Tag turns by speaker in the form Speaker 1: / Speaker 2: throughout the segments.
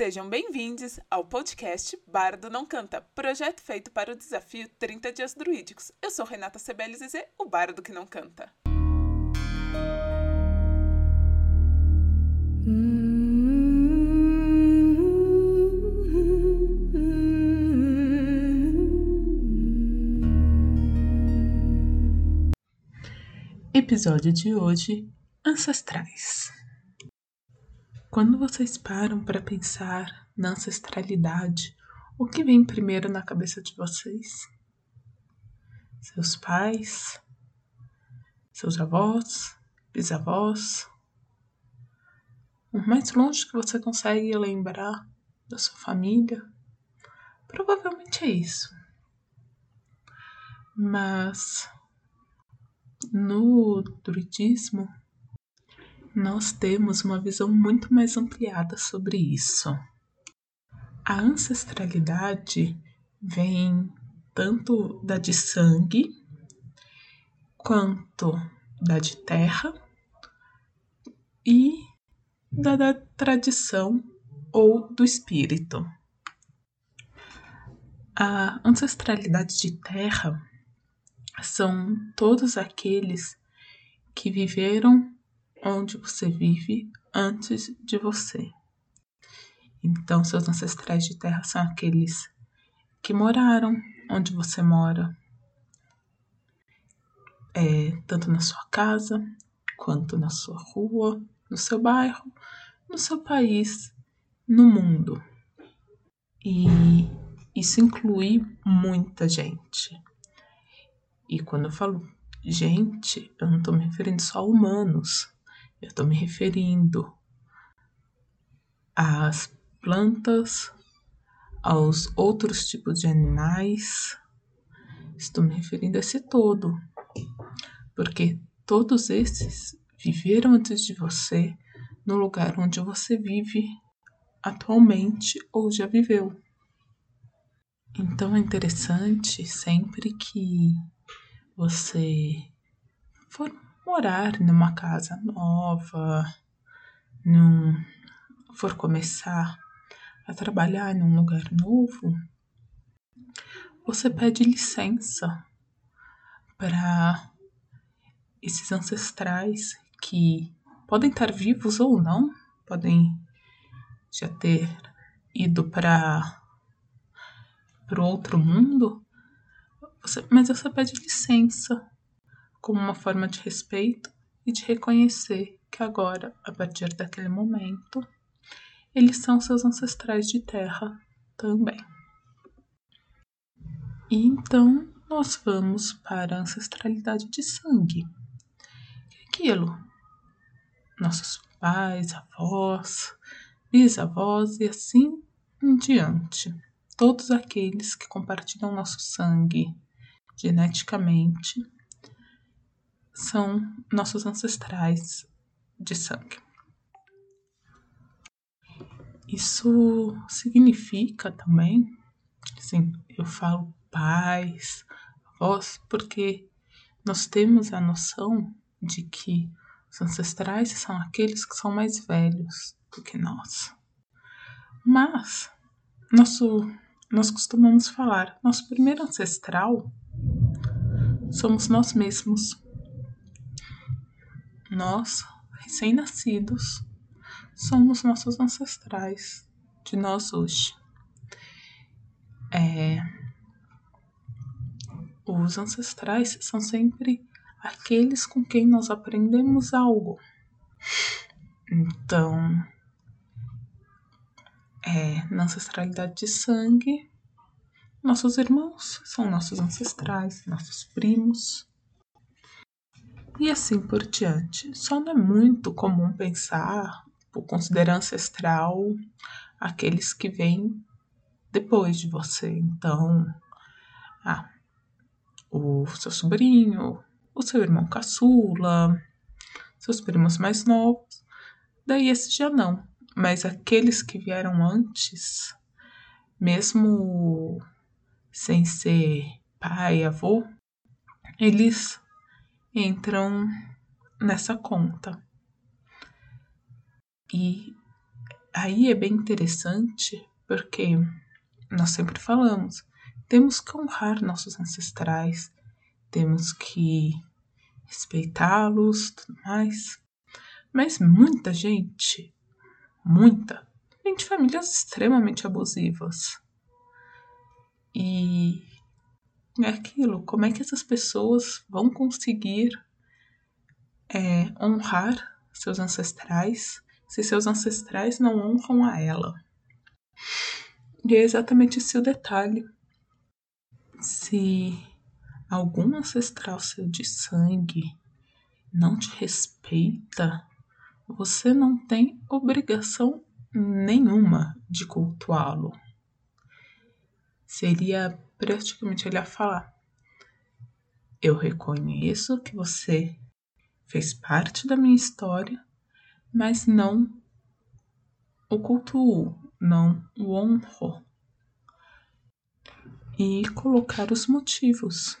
Speaker 1: Sejam bem-vindos ao podcast Bardo Não Canta, projeto feito para o desafio 30 Dias Druídicos. Eu sou Renata Sebelize, o bardo que não canta.
Speaker 2: Episódio de hoje: Ancestrais. Quando vocês param para pensar na ancestralidade, o que vem primeiro na cabeça de vocês? Seus pais? Seus avós? Bisavós? O mais longe que você consegue lembrar da sua família? Provavelmente é isso. Mas no druidismo, nós temos uma visão muito mais ampliada sobre isso. A ancestralidade vem tanto da de sangue quanto da de terra e da, da tradição ou do espírito. A ancestralidade de terra são todos aqueles que viveram onde você vive antes de você. Então, seus ancestrais de terra são aqueles que moraram onde você mora, é, tanto na sua casa, quanto na sua rua, no seu bairro, no seu país, no mundo. E isso inclui muita gente. E quando eu falo gente, eu não estou me referindo só a humanos, eu estou me referindo às plantas, aos outros tipos de animais. Estou me referindo a esse todo, porque todos esses viveram antes de você no lugar onde você vive atualmente ou já viveu. Então é interessante sempre que você for morar numa casa nova, num, for começar a trabalhar num lugar novo, você pede licença para esses ancestrais que podem estar vivos ou não, podem já ter ido para o outro mundo, você, mas você pede licença como uma forma de respeito e de reconhecer que agora, a partir daquele momento, eles são seus ancestrais de terra também. E então nós vamos para a ancestralidade de sangue. Aquilo. Nossos pais, avós, bisavós e assim em diante. Todos aqueles que compartilham nosso sangue, geneticamente são nossos ancestrais de sangue. Isso significa também, assim, eu falo pais, avós, porque nós temos a noção de que os ancestrais são aqueles que são mais velhos do que nós. Mas nosso, nós costumamos falar, nosso primeiro ancestral somos nós mesmos. Nós, recém-nascidos, somos nossos ancestrais de nós hoje. É, os ancestrais são sempre aqueles com quem nós aprendemos algo. Então, é, na ancestralidade de sangue, nossos irmãos são nossos ancestrais, nossos primos. E assim por diante. Só não é muito comum pensar, por considerar ancestral, aqueles que vêm depois de você. Então, ah, o seu sobrinho, o seu irmão caçula, seus primos mais novos. Daí esses já não. Mas aqueles que vieram antes, mesmo sem ser pai, avô, eles entram nessa conta. E aí é bem interessante porque nós sempre falamos, temos que honrar nossos ancestrais, temos que respeitá-los, tudo mais. Mas muita gente, muita, vem de famílias extremamente abusivas. E é aquilo, como é que essas pessoas vão conseguir é, honrar seus ancestrais se seus ancestrais não honram a ela? E é exatamente esse o detalhe. Se algum ancestral seu de sangue não te respeita, você não tem obrigação nenhuma de cultuá-lo. Seria praticamente ele a falar: Eu reconheço que você fez parte da minha história, mas não o cultuo, não o honro. E colocar os motivos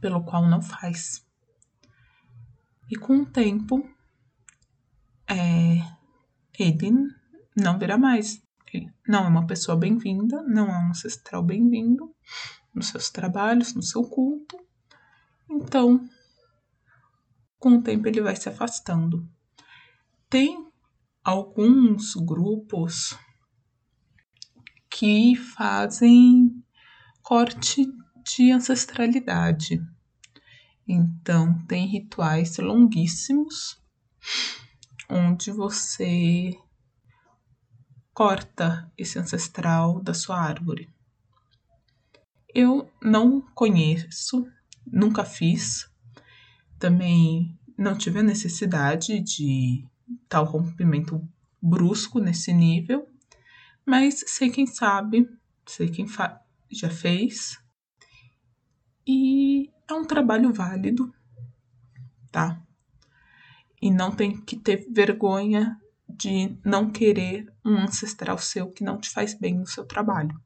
Speaker 2: pelo qual não faz. E com o tempo, é, ele não virá mais. Não é uma pessoa bem-vinda, não é um ancestral bem-vindo nos seus trabalhos, no seu culto. Então, com o tempo, ele vai se afastando. Tem alguns grupos que fazem corte de ancestralidade. Então, tem rituais longuíssimos onde você corta esse ancestral da sua árvore. Eu não conheço, nunca fiz, também não tive a necessidade de tal rompimento brusco nesse nível, mas sei quem sabe, sei quem já fez e é um trabalho válido, tá? E não tem que ter vergonha de não querer um ancestral seu que não te faz bem no seu trabalho.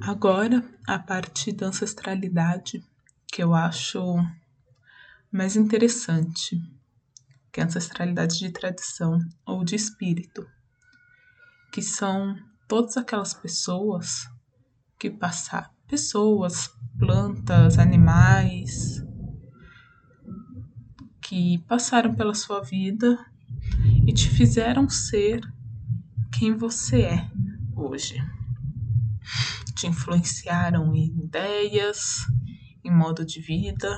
Speaker 2: Agora, a parte da ancestralidade que eu acho mais interessante, que é a ancestralidade de tradição ou de espírito, que são todas aquelas pessoas que passar pessoas, plantas, animais que passaram pela sua vida e te fizeram ser quem você é hoje. Te influenciaram em ideias, em modo de vida.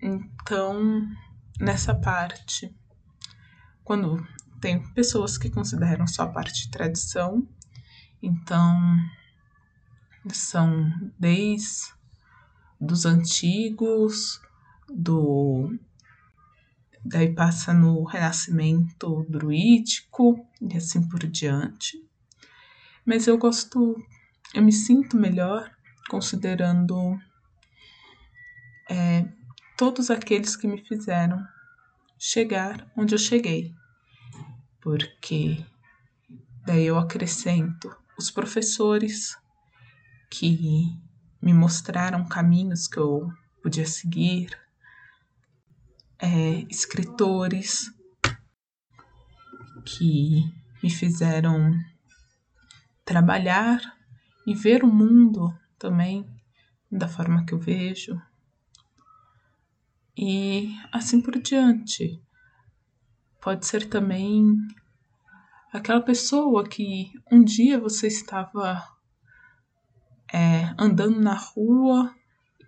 Speaker 2: Então, nessa parte, quando tem pessoas que consideram só a parte tradição, então são desde dos antigos, do daí passa no renascimento druídico e assim por diante. Mas eu gosto, eu me sinto melhor considerando é, todos aqueles que me fizeram chegar onde eu cheguei, porque daí eu acrescento os professores que me mostraram caminhos que eu podia seguir, é, escritores que me fizeram trabalhar e ver o mundo também da forma que eu vejo. E assim por diante. Pode ser também aquela pessoa que um dia você estava é, andando na rua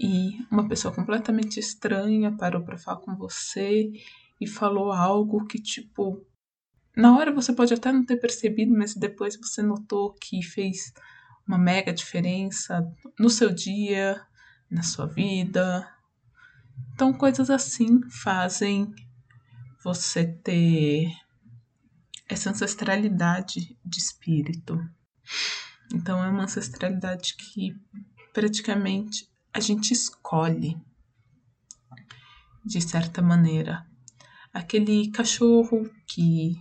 Speaker 2: e uma pessoa completamente estranha parou para falar com você e falou algo que, tipo, na hora você pode até não ter percebido, mas depois você notou que fez uma mega diferença no seu dia, na sua vida. Então, coisas assim fazem você ter essa ancestralidade de espírito. Então, é uma ancestralidade que praticamente a gente escolhe, de certa maneira. Aquele cachorro que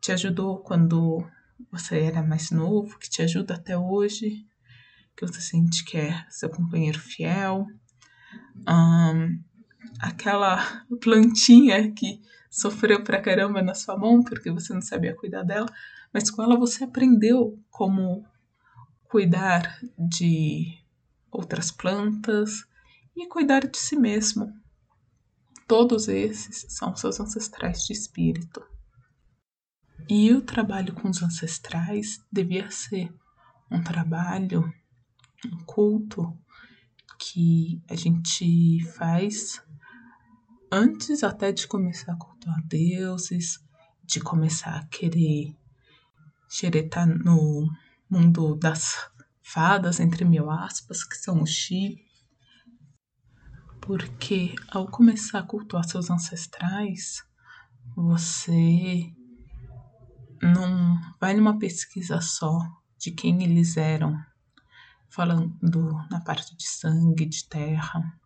Speaker 2: te ajudou quando você era mais novo, que te ajuda até hoje, que você sente que é seu companheiro fiel. Um, aquela plantinha que sofreu pra caramba na sua mão porque você não sabia cuidar dela, mas com ela você aprendeu como cuidar de outras plantas e cuidar de si mesmo. Todos esses são seus ancestrais de espírito. E o trabalho com os ancestrais devia ser um trabalho, um culto que a gente faz antes até de começar a cultuar deuses, de começar a querer xeretar no mundo das fadas, entre mil aspas, que são o Xi. Porque ao começar a cultuar seus ancestrais, você não vai numa pesquisa só de quem eles eram, falando na parte de sangue, de terra.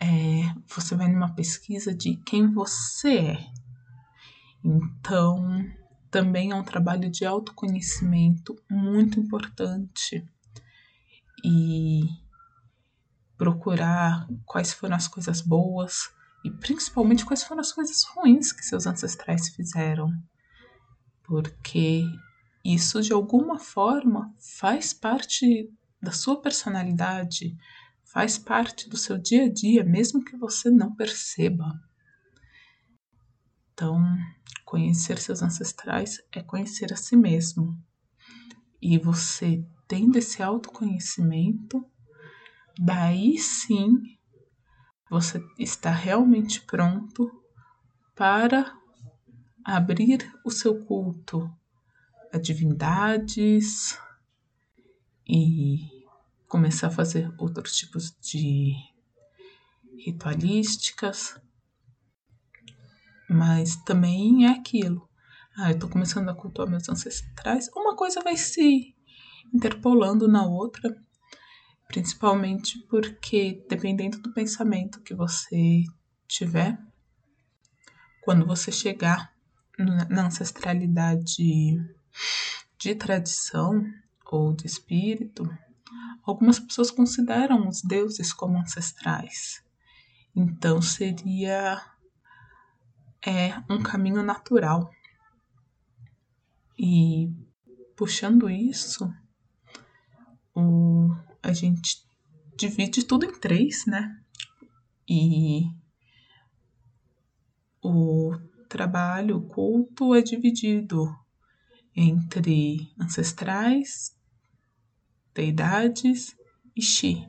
Speaker 2: É, você vai numa pesquisa de quem você é. Então, também é um trabalho de autoconhecimento muito importante. E procurar quais foram as coisas boas e principalmente quais foram as coisas ruins que seus ancestrais fizeram. Porque isso de alguma forma faz parte da sua personalidade, faz parte do seu dia a dia, mesmo que você não perceba. Conhecer seus ancestrais é conhecer a si mesmo. E você tendo esse autoconhecimento, daí sim você está realmente pronto para abrir o seu culto a divindades e começar a fazer outros tipos de ritualísticas mas também é aquilo. Ah, eu tô começando a cultuar meus ancestrais. Uma coisa vai se interpolando na outra, principalmente porque, dependendo do pensamento que você tiver, quando você chegar na ancestralidade de tradição ou de espírito, algumas pessoas consideram os deuses como ancestrais. Então seria é um caminho natural. E puxando isso, o, a gente divide tudo em três, né? E o trabalho, o culto é dividido entre ancestrais, deidades e Xi,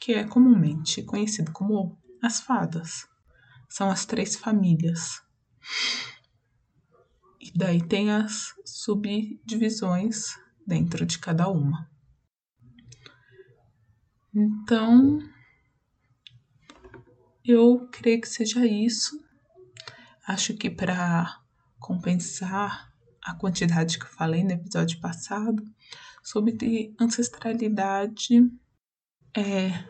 Speaker 2: que é comumente conhecido como as fadas. São as três famílias. E daí tem as subdivisões dentro de cada uma. Então, eu creio que seja isso. Acho que para compensar a quantidade que eu falei no episódio passado sobre ancestralidade, é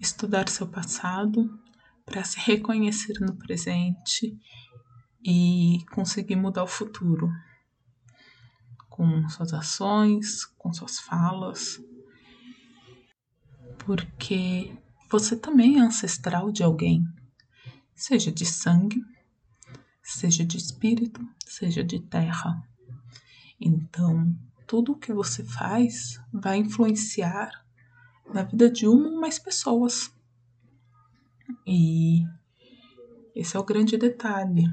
Speaker 2: estudar seu passado para se reconhecer no presente e conseguir mudar o futuro com suas ações, com suas falas, porque você também é ancestral de alguém, seja de sangue, seja de espírito, seja de terra. Então, tudo o que você faz vai influenciar na vida de uma ou mais pessoas. E esse é o grande detalhe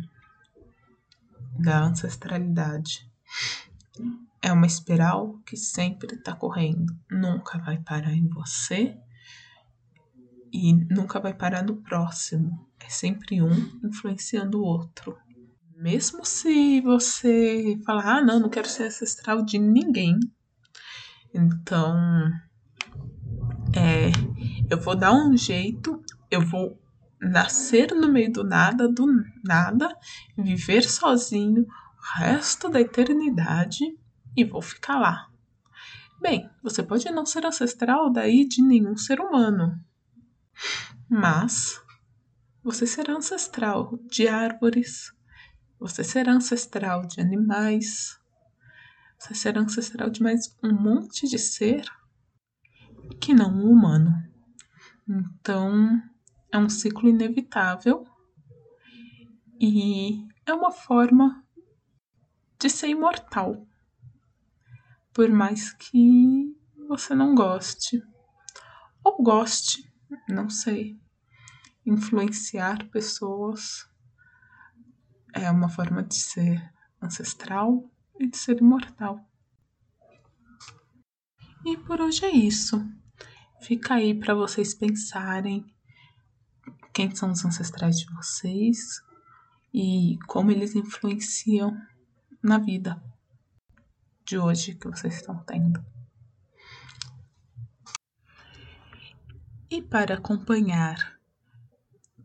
Speaker 2: da ancestralidade. É uma espiral que sempre está correndo, nunca vai parar em você e nunca vai parar no próximo. É sempre um influenciando o outro. Mesmo se você falar, ah, não, não quero ser ancestral de ninguém. Então, é, eu vou dar um jeito, eu vou nascer no meio do nada, do nada, viver sozinho o resto da eternidade e vou ficar lá. Bem, você pode não ser ancestral daí de nenhum ser humano, mas você será ancestral de árvores, você será ancestral de animais, você será ancestral de mais um monte de ser que não um humano. Então, é um ciclo inevitável e é uma forma de ser imortal, por mais que você não goste ou goste, não sei. Influenciar pessoas é uma forma de ser ancestral e de ser imortal. E por hoje é isso. Fica aí para vocês pensarem quem são os ancestrais de vocês e como eles influenciam na vida de hoje que vocês estão tendo. E para acompanhar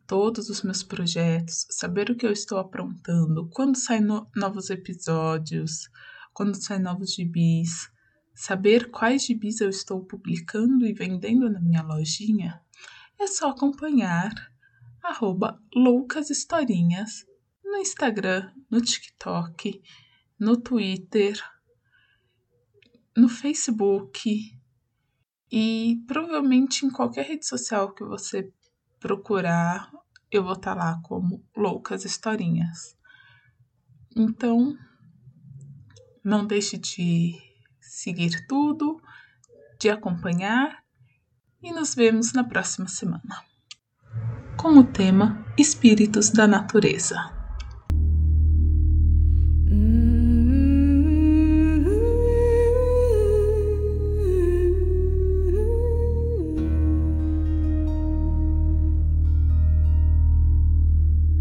Speaker 2: todos os meus projetos, saber o que eu estou aprontando, quando saem no novos episódios, quando saem novos gibis, saber quais gibis eu estou publicando e vendendo na minha lojinha, é só acompanhar arroba loucas historinhas no Instagram, no TikTok, no Twitter, no Facebook e provavelmente em qualquer rede social que você procurar eu vou estar tá lá como Loucas Historinhas. Então, não deixe de seguir tudo, de acompanhar e nos vemos na próxima semana. Com o tema Espíritos da Natureza.